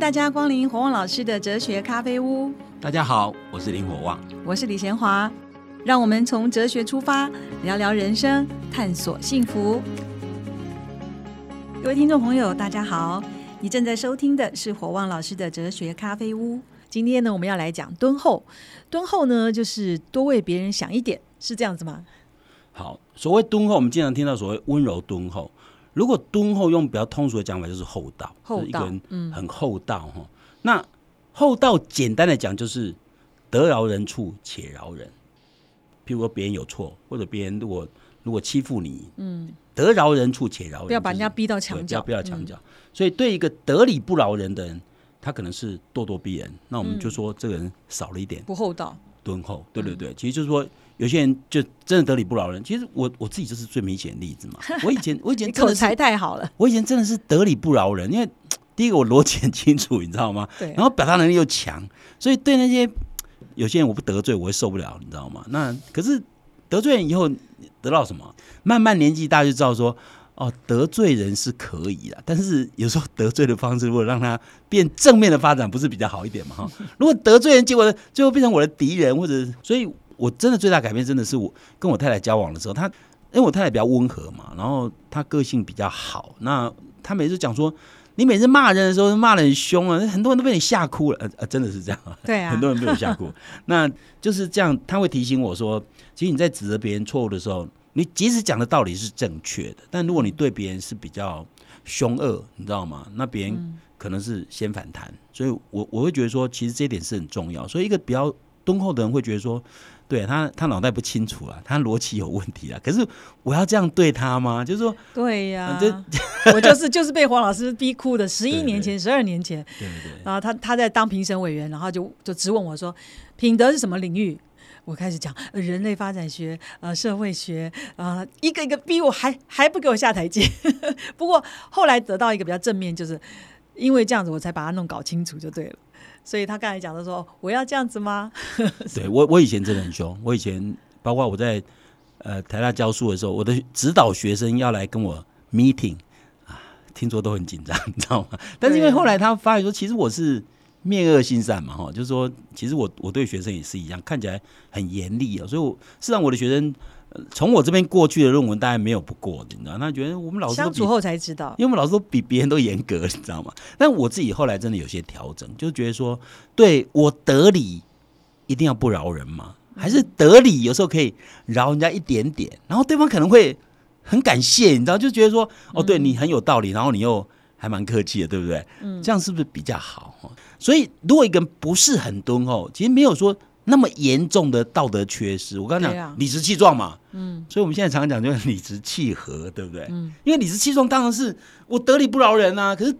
大家光临火旺老师的哲学咖啡屋。大家好，我是林火旺，我是李贤华。让我们从哲学出发，聊聊人生，探索幸福。各位听众朋友，大家好，你正在收听的是火旺老师的哲学咖啡屋。今天呢，我们要来讲敦厚。敦厚呢，就是多为别人想一点，是这样子吗？好，所谓敦厚，我们经常听到所谓温柔敦厚。如果敦厚用比较通俗的讲法，就是厚道，厚道，嗯，很厚道哈。那厚道简单的讲，就是得饶人处且饶人。譬如说别人有错，或者别人如果如果欺负你，嗯，得饶人处且饶人，不要把人家逼到墙角，不要墙角。所以对一个得理不饶人的人，他可能是咄咄逼人。那我们就说这个人少了一点不厚道、敦厚。对对对，其实就是说。有些人就真的得理不饶人，其实我我自己就是最明显的例子嘛。我以前我以前口才太好了，我以前真的是得理不饶人，因为 第一个我逻辑很清楚，你知道吗？对。然后表达能力又强，所以对那些有些人我不得罪我会受不了，你知道吗？那可是得罪人以后得到什么？慢慢年纪大就知道说，哦，得罪人是可以的，但是有时候得罪的方式如果让他变正面的发展，不是比较好一点嘛？哈，如果得罪人结果最后变成我的敌人，或者所以。我真的最大改变真的是我跟我太太交往的时候，她因为我太太比较温和嘛，然后她个性比较好，那她每次讲说你每次骂人的时候骂的很凶啊，很多人都被你吓哭了，呃呃，真的是这样，对啊，很多人被我吓哭，那就是这样，他会提醒我说，其实你在指责别人错误的时候，你即使讲的道理是正确的，但如果你对别人是比较凶恶，你知道吗？那别人可能是先反弹，所以我我会觉得说，其实这一点是很重要，所以一个比较敦厚的人会觉得说。对他，他脑袋不清楚啊，他逻辑有问题啊。可是我要这样对他吗？就是说，对呀，我就是就是被黄老师逼哭的。十一年前，十二年前，对对。然后他他在当评审委员，然后就就质问我说：“品德是什么领域？”我开始讲人类发展学、呃社会学啊，一个一个逼我，还还不给我下台阶。不过后来得到一个比较正面，就是因为这样子，我才把它弄搞清楚就对了。所以他刚才讲的说：“我要这样子吗？” 对我，我以前真的很凶。我以前包括我在呃台大教书的时候，我的指导学生要来跟我 meeting 啊，听说都很紧张，你知道吗？但是因为后来他发现说，其实我是面恶心善嘛，哈，就是说，其实我我对学生也是一样，看起来很严厉啊，所以我实际上我的学生。从我这边过去的论文，大概没有不过的，你知道？他觉得我们老师相处后才知道，因为我们老师都比别人都严格，你知道吗？但我自己后来真的有些调整，就觉得说，对我得理一定要不饶人嘛，还是得理有时候可以饶人家一点点，然后对方可能会很感谢，你知道？就觉得说，哦，对你很有道理，然后你又还蛮客气的，对不对？嗯，这样是不是比较好？所以如果一个人不是很敦厚，其实没有说。那么严重的道德缺失，我刚刚讲理直气壮嘛，嗯，所以我们现在常常讲就是理直气和，对不对？嗯，因为理直气壮当然是我得理不饶人啊，可是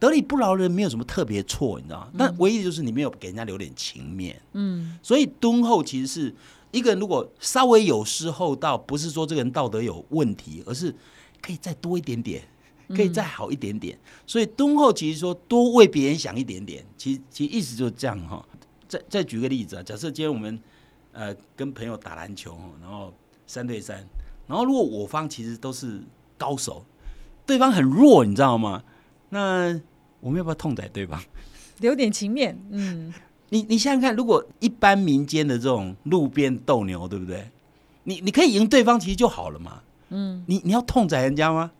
得理不饶人没有什么特别错，你知道吗？但唯一的就是你没有给人家留点情面，嗯，所以敦厚其实是一个人如果稍微有失厚道，不是说这个人道德有问题，而是可以再多一点点，可以再好一点点。所以敦厚其实说多为别人想一点点，其实其实意思就是这样哈。再再举个例子啊，假设今天我们呃跟朋友打篮球，然后三对三，然后如果我方其实都是高手，对方很弱，你知道吗？那我们要不要痛宰对方？留点情面，嗯。你你想想看，如果一般民间的这种路边斗牛，对不对？你你可以赢对方，其实就好了嘛。嗯。你你要痛宰人家吗？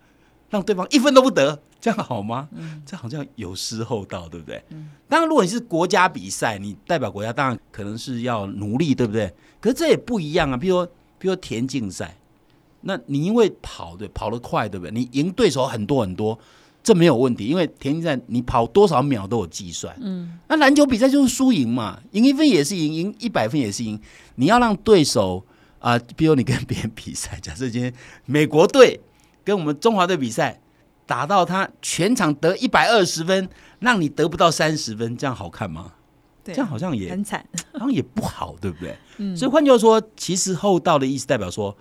让对方一分都不得？这样好吗？嗯，这好像有失厚道，对不对？嗯，当然，如果你是国家比赛，你代表国家，当然可能是要努力，对不对？可是这也不一样啊。比如说，比如说田径赛，那你因为跑对跑得快，对不对？你赢对手很多很多，这没有问题，因为田径赛你跑多少秒都有计算。嗯，那篮球比赛就是输赢嘛，赢一分也是赢，赢一百分也是赢。你要让对手啊，比如你跟别人比赛，假设今天美国队跟我们中华队比赛。打到他全场得一百二十分，让你得不到三十分，这样好看吗？这样好像也很惨，好像也不好，对不对？嗯。所以换句话说，其实厚道的意思代表说，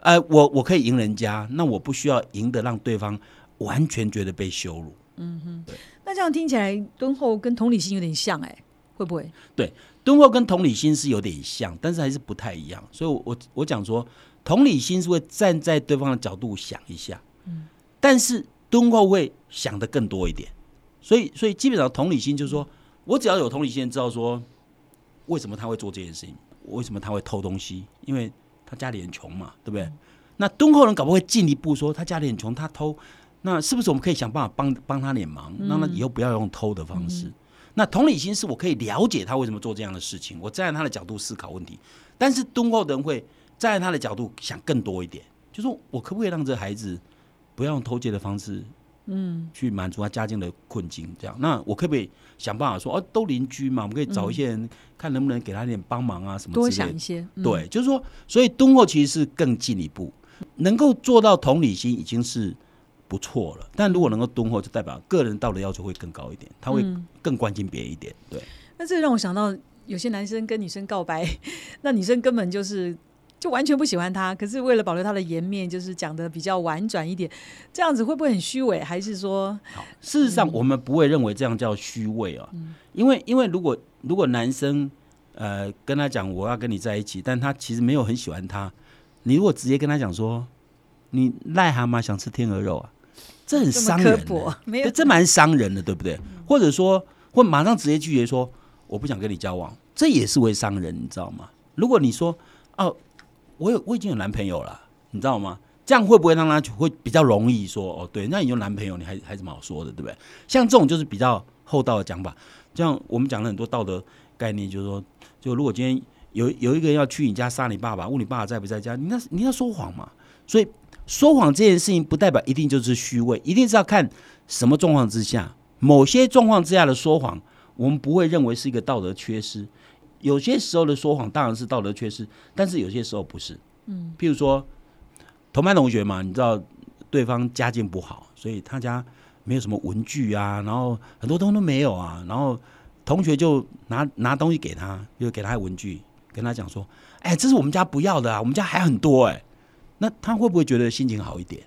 呃，我我可以赢人家，那我不需要赢得让对方完全觉得被羞辱。嗯哼。对。那这样听起来，敦厚跟同理心有点像，哎，会不会？对，敦厚跟同理心是有点像，但是还是不太一样。所以，我我我讲说，同理心是会站在对方的角度想一下，嗯，但是。敦厚会想的更多一点，所以所以基本上同理心就是说，我只要有同理心，知道说为什么他会做这件事情，为什么他会偷东西，因为他家里很穷嘛，对不对？那敦厚人搞不会进一步说，他家里很穷，他偷，那是不是我们可以想办法帮帮他点忙，让他以后不要用偷的方式？那同理心是我可以了解他为什么做这样的事情，我站在他的角度思考问题。但是敦厚的人会站在他的角度想更多一点，就说我可不可以让这孩子不要用偷窃的方式，嗯，去满足他家境的困境？这样，那我可不可以想办法说，哦，都邻居嘛，我们可以找一些人看能不能给他点帮忙啊，什么多之类的想一些，嗯对，就是说，所以敦厚其实是更进一步，能够做到同理心已经是不错了。但如果能够敦厚，就代表个人道德要求会更高一点，他会嗯更关心别人一点。对，那这让我想到，有些男生跟女生告白，那女生根本就是就完全不喜欢他，可是为了保留他的颜面，就是讲的比较婉转一点，这样子会不会很虚伪？还是说，事实上我们不会认为这样叫虚伪啊，因为因为如果如果男生呃跟他讲我要跟你在一起，但他其实没有很喜欢他，你如果直接跟他讲说你癞蛤蟆想吃天鹅肉啊，这很伤人？没有对，，这蛮伤人的，对不对？或者说，或马上直接拒绝说我不想跟你交往，这也是会伤人，你知道吗？如果你说哦，我有我已经有男朋友了，你知道吗？这样会不会让他会比较容易说哦？对，那你有男朋友，你还还什么好说的，对不对？像这种就是比较厚道的讲法，像我们讲了很多道德概念，就是说，就如果今天有有一个人要去你家杀你爸爸，问你爸爸在不在家，你那你要说谎嘛？所以说谎这件事情不代表一定就是虚伪，一定是要看什么状况之下，某些状况之下的说谎，我们不会认为是一个道德缺失。有些时候的说谎当然是道德缺失，但是有些时候不是。嗯，譬如说同班同学嘛，你知道对方家境不好，所以他家没有什么文具啊，然后很多东西都没有啊，然后同学就拿拿东西给他，就给他文具，跟他讲说：“哎，这是我们家不要的啊，我们家还很多哎。”那他会不会觉得心情好一点？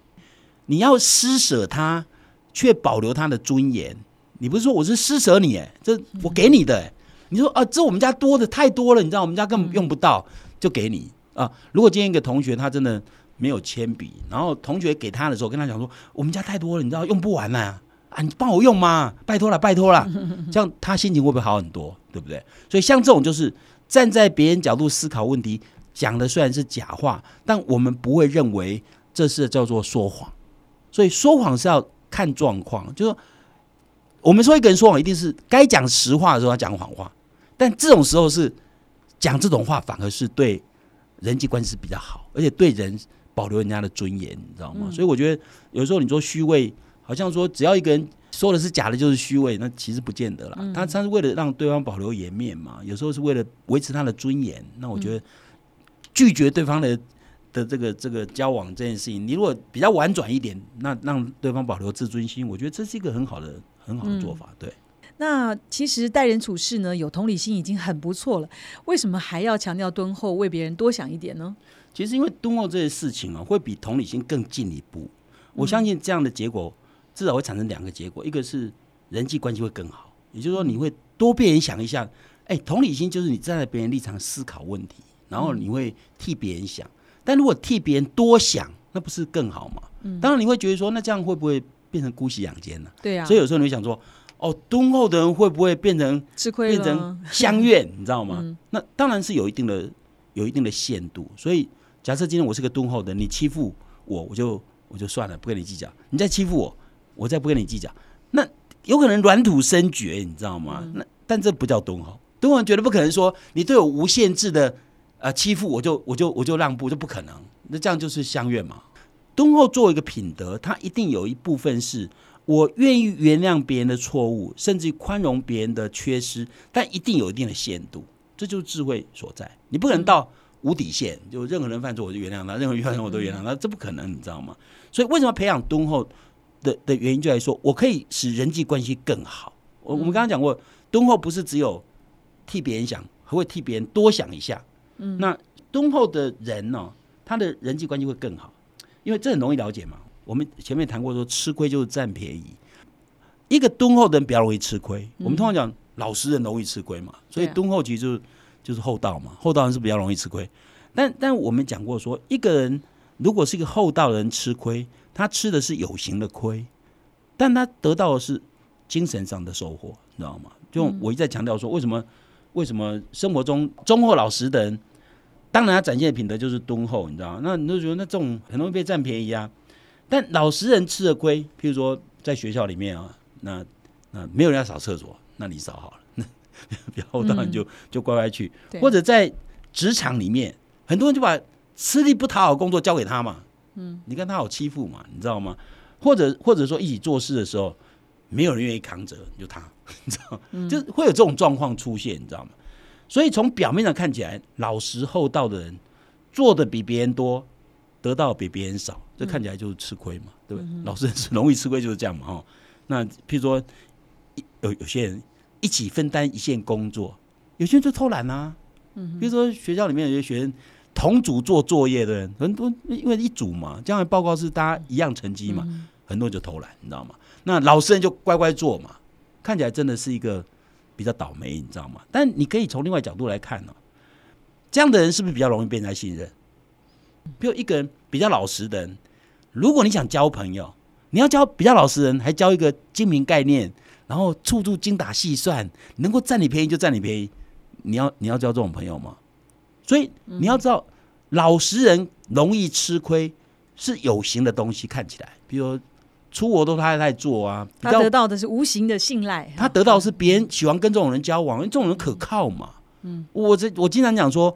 你要施舍他，却保留他的尊严。你不是说我是施舍你，哎，这我给你的，哎，你说啊，这我们家多的太多了，你知道我们家根本用不到，就给你啊。如果今天一个同学他真的没有铅笔，然后同学给他的时候跟他讲说，我们家太多了，你知道用不完呢啊，你帮我用嘛，拜托了，拜托了，这样他心情会不会好很多，对不对？所以像这种就是站在别人角度思考问题，讲的虽然是假话，但我们不会认为这是叫做说谎。所以说谎是要看状况，就是说我们说一个人说谎，一定是该讲实话的时候要讲谎话，但这种时候是讲这种话，反而是对人际关系是比较好，而且对人保留人家的尊严，你知道吗？所以我觉得有时候你说虚伪，好像说只要一个人说的是假的，就是虚伪，那其实不见得啦。他他是为了让对方保留颜面嘛，有时候是为了维持他的尊严。那我觉得拒绝对方的的这个这个交往这件事情，你如果比较婉转一点，那让对方保留自尊心，我觉得这是一个很好的很好的做法。对。那其实待人处事呢，有同理心已经很不错了，为什么还要强调敦厚，为别人多想一点呢？其实因为敦厚这些事情啊，会比同理心更进一步。我相信这样的结果至少会产生两个结果，一个是人际关系会更好，也就是说你会多变人想一下，哎，同理心就是你站在别人立场思考问题，然后你会替别人想。但如果替别人多想，那不是更好吗？当然你会觉得说，那这样会不会变成姑息养奸了、对啊，所以有时候你会想说，哦，敦厚的人会不会变成吃亏了变成，相怨，你知道吗？那当然是有一定的有一定的限度。所以假设今天我是个敦厚的，你欺负我，我就我就算了，不跟你计较。你再欺负我，我再不跟你计较，那有可能软土生绝，你知道吗？那但这不叫敦厚。敦厚人绝对不可能说你对我无限制的呃欺负，我就我就我就让步，这不可能。那这样就是相怨嘛。敦厚作为一个品德，它一定有一部分是我愿意原谅别人的错误，甚至宽容别人的缺失，但一定有一定的限度，这就是智慧所在。你不可能到无底线，就任何人犯错我就原谅他，任何人犯错我都原谅他，这不可能，你知道吗？所以为什么培养敦厚的的原因就在说，我可以使人际关系更好。我我们刚刚讲过，敦厚不是只有替别人想，还会替别人多想一下。嗯，那敦厚的人呢、他的人际关系会更好，因为这很容易了解嘛。我们前面谈过说，吃亏就是占便宜。一个敦厚的人比较容易吃亏。我们通常讲老实人容易吃亏嘛，所以敦厚其实就是就是厚道嘛。厚道人是比较容易吃亏。但但我们讲过说，一个人如果是一个厚道的人吃亏，他吃的是有形的亏，但他得到的是精神上的收获，你知道吗？就我一再强调说，为什么为什么生活中忠厚老实的人，当然他展现的品德就是敦厚，你知道吗？那你就觉得那这种很容易被占便宜啊。但老实人吃的亏，譬如说在学校里面啊，那那没有人要扫厕所，那你扫好了，那然后当然就就乖乖去，或者在职场里面，很多人就把吃力不讨好的工作交给他嘛，嗯，你看他好欺负嘛，你知道吗？或者或者说一起做事的时候，没有人愿意扛责，就他，你知道，就会有这种状况出现，你知道吗？所以从表面上看起来，老实厚道的人做的比别人多，得到比别人少，这看起来就是吃亏嘛，对不对？老实人是容易吃亏，就是这样嘛，哈。那譬如说，有有些人一起分担一件工作，有些人就偷懒啊。嗯，比如说学校里面有些学生同组做作业的人，很多因为一组嘛，将来报告是大家一样成绩嘛，很多人就偷懒，你知道吗？那老实人就乖乖做嘛，看起来真的是一个比较倒霉，你知道吗？但你可以从另外角度来看呢、这样的人是不是比较容易被人家信任？比如一个人比较老实的人，如果你想交朋友，你要交比较老实人，还交一个精明概念，然后处处精打细算，能够占你便宜就占你便宜，你要你要交这种朋友吗？所以你要知道，老实人容易吃亏，是有形的东西看起来，比如出国都他在做啊，他得到的是无形的信赖，他得到的是别人喜欢跟这种人交往，因为这种人可靠嘛。嗯，我这我经常讲说，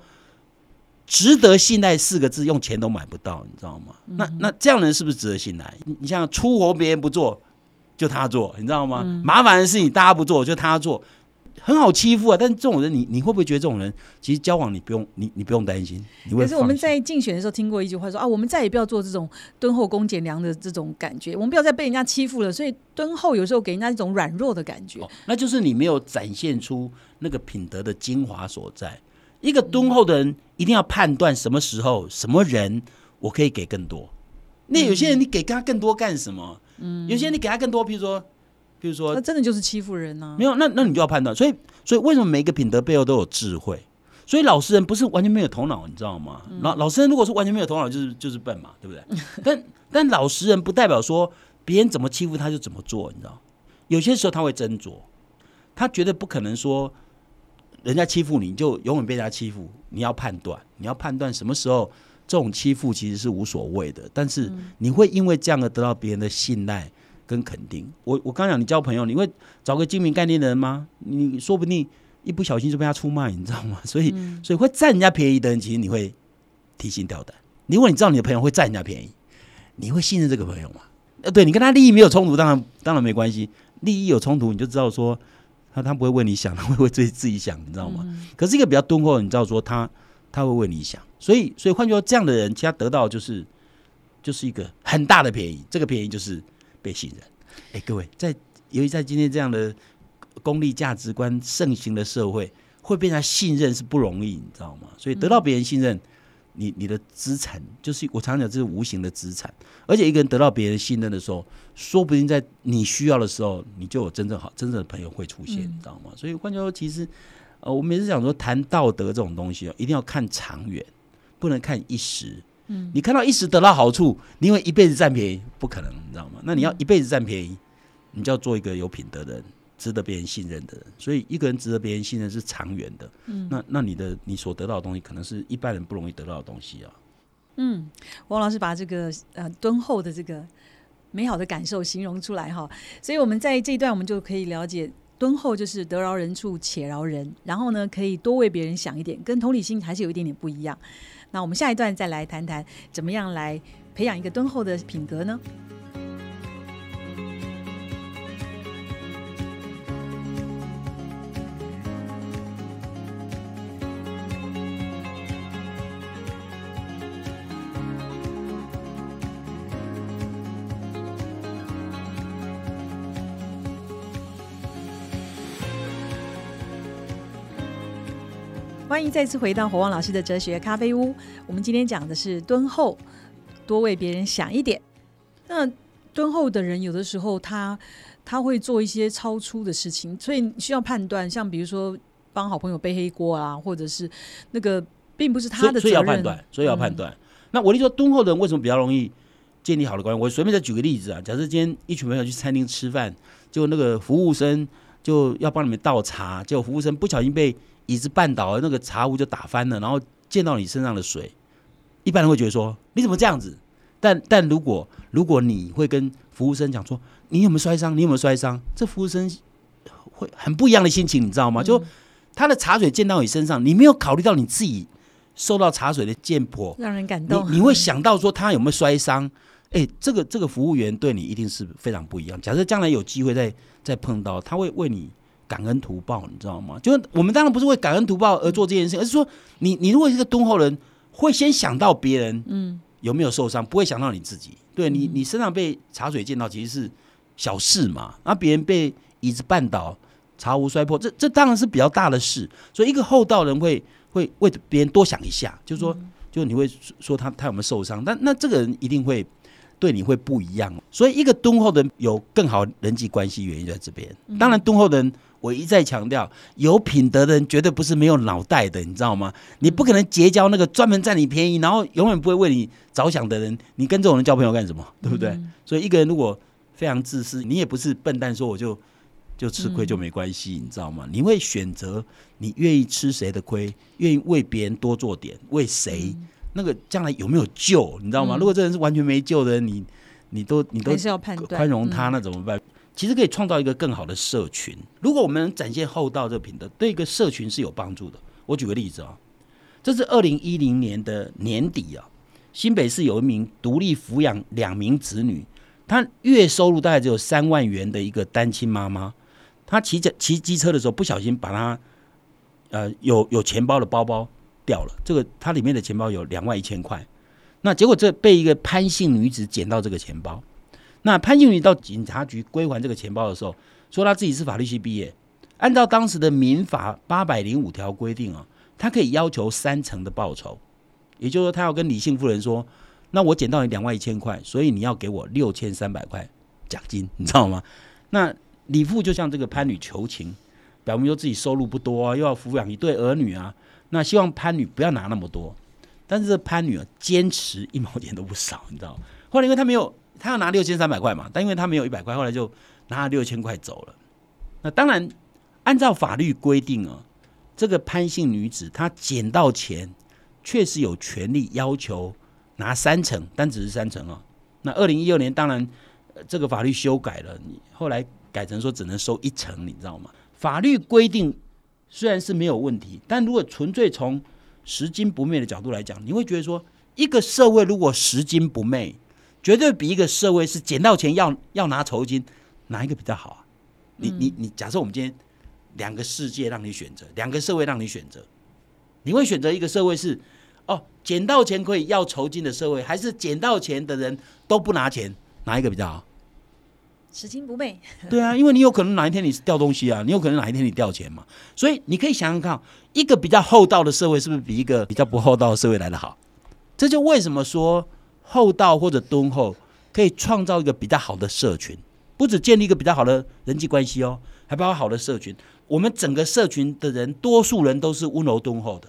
值得信赖四个字用钱都买不到，你知道吗？那那这样的人是不是值得信赖？你你像出活别人不做，就他做，你知道吗？麻烦的事情大家不做，就他做，很好欺负啊。但是这种人，你你会不会觉得这种人其实交往你不用你你不用担心？你会可是我们在竞选的时候听过一句话说啊，我们再也不要做这种敦厚恭俭良的这种感觉，我们不要再被人家欺负了。所以敦厚有时候给人家一种软弱的感觉。哦，那就是你没有展现出那个品德的精华所在。一个敦厚的人一定要判断什么时候、什么人我可以给更多。那有些人你给他更多干什么？嗯，有些人你给他更多，比如说，比如说那真的就是欺负人呐、没有，那那你就要判断。所以，所以为什么每一个品德背后都有智慧？所以老实人不是完全没有头脑，你知道吗？老老实人如果是完全没有头脑，就是就是笨嘛，对不对？但但老实人不代表说别人怎么欺负他就怎么做，你知道？有些时候他会斟酌，他绝对不可能说人家欺负你就永远被人家欺负。你要判断，你要判断什么时候这种欺负其实是无所谓的，但是你会因为这样而得到别人的信赖跟肯定。我我刚讲你交朋友，你会找个精明概念的人吗？你说不定一不小心就被他出卖，你知道吗？所以、所以会占人家便宜的人，其实你会提心吊胆。如果你知道你的朋友会占人家便宜，你会信任这个朋友吗？呃，对你跟他利益没有冲突，当然当然没关系。利益有冲突，你就知道说他他不会为你想，他会为自己自己想，你知道吗？可是一个比较敦厚的，你知道说他他会为你想，所以所以换句话说，这样的人，其实他得到就是就是一个很大的便宜，这个便宜就是被信任。哎，各位，在由于在今天这样的功利价值观盛行的社会，会被人家信任是不容易，你知道吗？所以得到别人信任，你你的资产就是我常常讲，这是无形的资产。而且一个人得到别人信任的时候，说不定在你需要的时候，你就有真正好真正的朋友会出现，你知道吗？所以换句话说，其实呃，我每次讲说谈道德这种东西哦，一定要看长远，不能看一时。嗯，你看到一时得到好处，你因为一辈子占便宜，不可能，你知道吗？那你要一辈子占便宜，你就要做一个有品德的人，值得别人信任的人。所以一个人值得别人信任是长远的。嗯，那那你的你所得到的东西，可能是一般人不容易得到的东西啊。嗯王老师把这个呃敦厚的这个美好的感受形容出来哈，所以我们在这一段我们就可以了解。敦厚就是得饶人处且饶人，然后呢，可以多为别人想一点，跟同理心还是有一点点不一样。那我们下一段再来谈谈，怎么样来培养一个敦厚的品格呢？欢迎再次回到火旺老师的哲学咖啡屋。我们今天讲的是敦厚，多为别人想一点。那敦厚的人，有的时候他他会做一些超出的事情，所以需要判断。像比如说帮好朋友背黑锅啊，或者是那个并不是他的责所以所以要。判断，所以要判断。那我跟你说，敦厚的人为什么比较容易建立好的关系？我随便再举个例子啊，假设今天一群朋友去餐厅吃饭，就那个服务生就要帮你们倒茶，结果服务生不小心被椅子绊倒了，那个茶壶就打翻了，然后溅到你身上的水，一般人会觉得说你怎么这样子？但但如果如果你会跟服务生讲说你有没有摔伤，你有没有摔伤？这服务生会很不一样的心情，你知道吗？就他的茶水溅到你身上，你没有考虑到你自己受到茶水的溅泼，让人感动。你你会想到说他有没有摔伤？哎，这个这个服务员对你一定是非常不一样。假设将来有机会再再碰到，他会为你感恩图报，你知道吗？就是我们当然不是为感恩图报而做这件事，而是说你你如果是个敦厚人，会先想到别人，嗯，有没有受伤，不会想到你自己。对你你身上被茶水溅到，其实是小事嘛。然后别人被椅子绊倒，茶壶摔破，这这当然是比较大的事。所以一个厚道人会会为别人多想一下，就是说，就你会说他他有没有受伤？但那这个人一定会。对你会不一样，所以一个敦厚的人有更好人际关系，原因在这边。当然，敦厚的人我一再强调，有品德的人绝对不是没有脑袋的，你知道吗？你不可能结交那个专门占你便宜，然后永远不会为你着想的人。你跟这种人交朋友干什么？对不对？所以一个人如果非常自私，你也不是笨蛋，说我就就吃亏就没关系，你知道吗？你会选择你愿意吃谁的亏，愿意为别人多做点，为谁？那个将来有没有救，你知道吗？如果这人是完全没救的人，你你都你都宽容他，那怎么办？其实可以创造一个更好的社群。如果我们展现厚道这品德，对一个社群是有帮助的。我举个例子啊，这是二零一零年的年底啊，新北市有一名独立抚养两名子女，她月收入大概只有三万元的一个单亲妈妈，她骑着骑机车的时候不小心把她呃有有钱包的包包。掉了，这个它里面的钱包有两万一千块，那结果这被一个潘姓女子捡到这个钱包，那潘姓女到警察局归还这个钱包的时候，说她自己是法律系毕业，按照当时的民法八百零五条规定啊，她可以要求三成的报酬，也就是说，她要跟李姓夫人说，那我捡到你两万一千块，所以你要给我六千三百块奖金，你知道吗？那李父就向这个潘女求情，表明说自己收入不多啊，又要抚养一对儿女啊。那希望潘女不要拿那么多，但是这潘女啊坚持一毛钱都不少，你知道？后来因为她没有，她要拿六千三百块嘛，但因为她没有一百块，后来就拿了六千块走了。那当然，按照法律规定啊，这个潘姓女子她捡到钱，确实有权利要求拿三成，但只是三成啊。那二零一六年当然这个法律修改了，你后来改成说只能收一成，你知道吗？法律规定。虽然是没有问题，但如果纯粹从拾金不昧的角度来讲，你会觉得说，一个社会如果拾金不昧，绝对比一个社会是捡到钱要要拿酬金，哪一个比较好啊？你你你，假设我们今天两个世界让你选择，两个社会让你选择，你会选择一个社会是哦，捡到钱可以要酬金的社会，还是捡到钱的人都不拿钱，哪一个比较好？拾金不昧，对啊，因为你有可能哪一天你是掉东西啊，你有可能哪一天你掉钱嘛，所以你可以想想看，一个比较厚道的社会是不是比一个比较不厚道的社会来的好？这就为什么说厚道或者敦厚可以创造一个比较好的社群，不止建立一个比较好的人际关系哦，还包括好的社群。我们整个社群的人，多数人都是温柔敦厚的，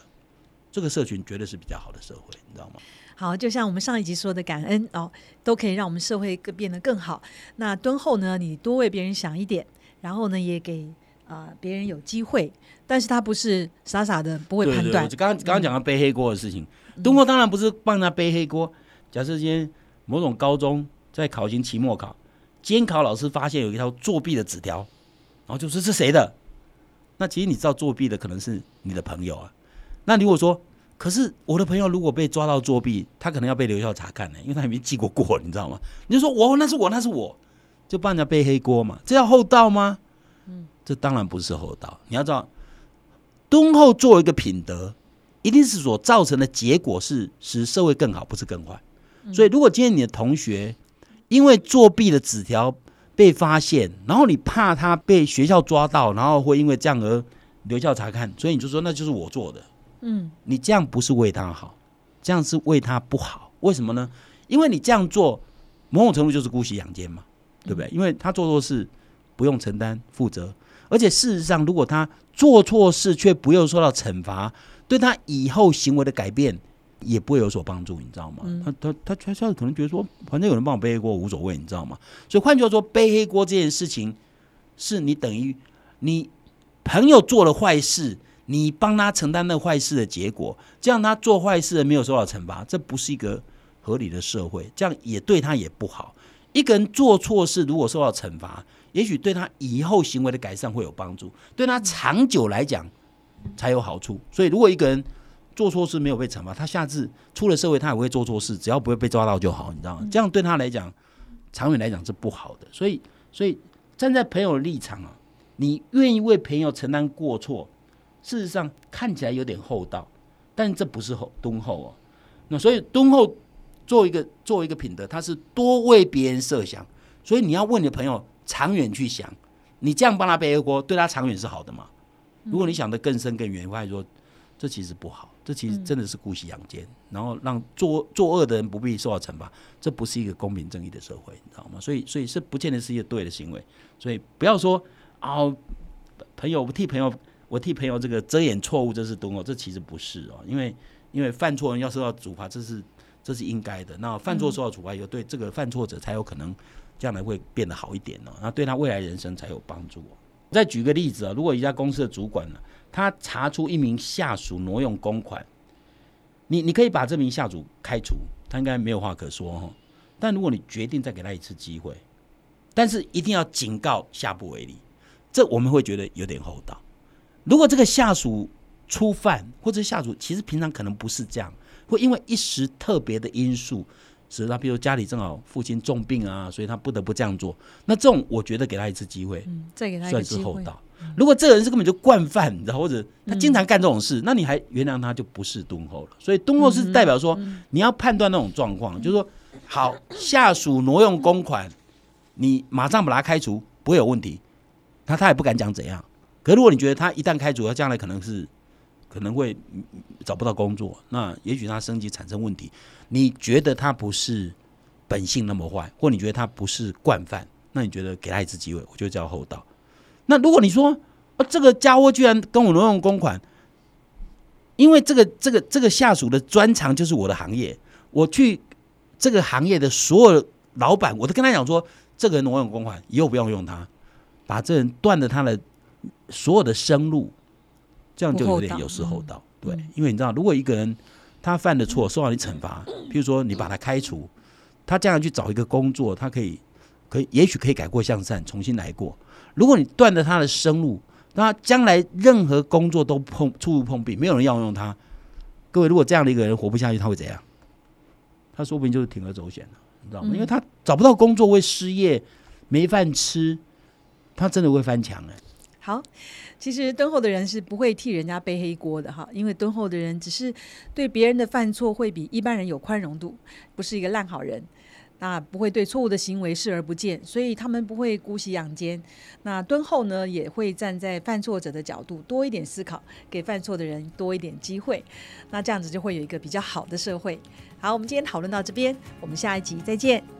这个社群绝对是比较好的社会，你知道吗？好，就像我们上一集说的，感恩哦，都可以让我们社会更变得更好。那敦厚呢，你多为别人想一点，然后呢，也给啊别人有机会。但是他不是傻傻的不会判断。刚刚刚刚讲到背黑锅的事情，敦厚当然不是帮他背黑锅。假设今天某种高中在考行期末考，监考老师发现有一条作弊的纸条，然后就说是谁的？那其实你知道作弊的可能是你的朋友啊。那如果说。可是我的朋友如果被抓到作弊，他可能要被留校查看呢，因为他还没记过过，你知道吗？你就说我那是我那是我，就帮人家背黑锅嘛，这叫厚道吗？嗯，这当然不是厚道。你要知道，敦厚作为一个品德，一定是所造成的结果是使社会更好，不是更坏。所以，如果今天你的同学因为作弊的纸条被发现，然后你怕他被学校抓到，然后会因为这样而留校查看，所以你就说那就是我做的。嗯，你这样不是为他好，这样是为他不好。为什么呢？因为你这样做，某种程度就是姑息养奸嘛，对不对？因为他做错事不用承担负责，而且事实上，如果他做错事却不用受到惩罚，对他以后行为的改变也不会有所帮助，你知道吗？他他他他下次可能觉得说，反正有人帮我背黑锅无所谓，你知道吗？所以换句话说，背黑锅这件事情是你等于你朋友做了坏事，你帮他承担那坏事的结果，这样他做坏事没有受到惩罚，这不是一个合理的社会，这样也对他也不好。一个人做错事，如果受到惩罚，也许对他以后行为的改善会有帮助，对他长久来讲才有好处。所以，如果一个人做错事没有被惩罚，他下次出了社会他也会做错事，只要不会被抓到就好，你知道吗？这样对他来讲，长远来讲是不好的。所以，所以站在朋友的立场啊，你愿意为朋友承担过错，事实上看起来有点厚道，但这不是厚敦厚哦。那所以敦厚。做一个做一个品德，他是多为别人设想，所以你要问你的朋友长远去想，你这样帮他背黑锅，对他长远是好的吗？如果你想的更深更远，或者说这其实不好，这其实真的是姑息养奸，然后让作作恶的人不必受到惩罚，这不是一个公平正义的社会，你知道吗？所以，所以是不见得是一个对的行为，所以不要说啊，朋友我替朋友我替朋友这个遮掩错误，这是懂哦，这其实不是哦，因为因为犯错人要受到处罚，这是。这是应该的。那犯错受到处罚以后，对这个犯错者才有可能将来会变得好一点哦。那对他未来人生才有帮助。再举个例子啊，如果一家公司的主管呢，他查出一名下属挪用公款，你你可以把这名下属开除，他应该没有话可说哈。但如果你决定再给他一次机会，但是一定要警告下不为例，这我们会觉得有点厚道。如果这个下属初犯，或者下属其实平常可能不是这样。会因为一时特别的因素，使他比如家里正好父亲重病啊，所以他不得不这样做。那这种我觉得给他一次机会，再给他算是厚道。如果这个人是根本就惯犯，你知道，或者他经常干这种事，那你还原谅他，就不是敦厚了。所以敦厚是代表说，你要判断那种状况，就是说，好下属挪用公款，你马上把他开除，不会有问题。他他也不敢讲怎样。可如果你觉得他一旦开除，他将来可能是。可能会找不到工作，那也许他升级产生问题。你觉得他不是本性那么坏，或你觉得他不是惯犯，那你觉得给他一次机会，我就叫厚道。那如果你说这个家伙居然跟我挪用公款，因为这个这个这个下属的专长就是我的行业，我去这个行业的所有老板，我都跟他讲说，这个人挪用公款，以后不要用他，把这人断了他的所有的生路。这样就有点有失厚道，对，因为你知道，如果一个人他犯的错受到你惩罚，譬如说你把他开除，他将来去找一个工作，他可以，可以，也许可以改过向善，重新来过。如果你断了他的生路，那将来任何工作都碰触入碰壁，没有人要用他。各位，如果这样的一个人活不下去，他会怎样？他说不定就是铤而走险了，你知道吗？因为他找不到工作，会失业，没饭吃，他真的会翻墙哎。好。其实敦厚的人是不会替人家背黑锅的哈，因为敦厚的人只是对别人的犯错会比一般人有宽容度，不是一个烂好人，那不会对错误的行为视而不见，所以他们不会姑息养奸。那敦厚呢，也会站在犯错者的角度多一点思考，给犯错的人多一点机会，那这样子就会有一个比较好的社会。好，我们今天讨论到这边，我们下一集再见。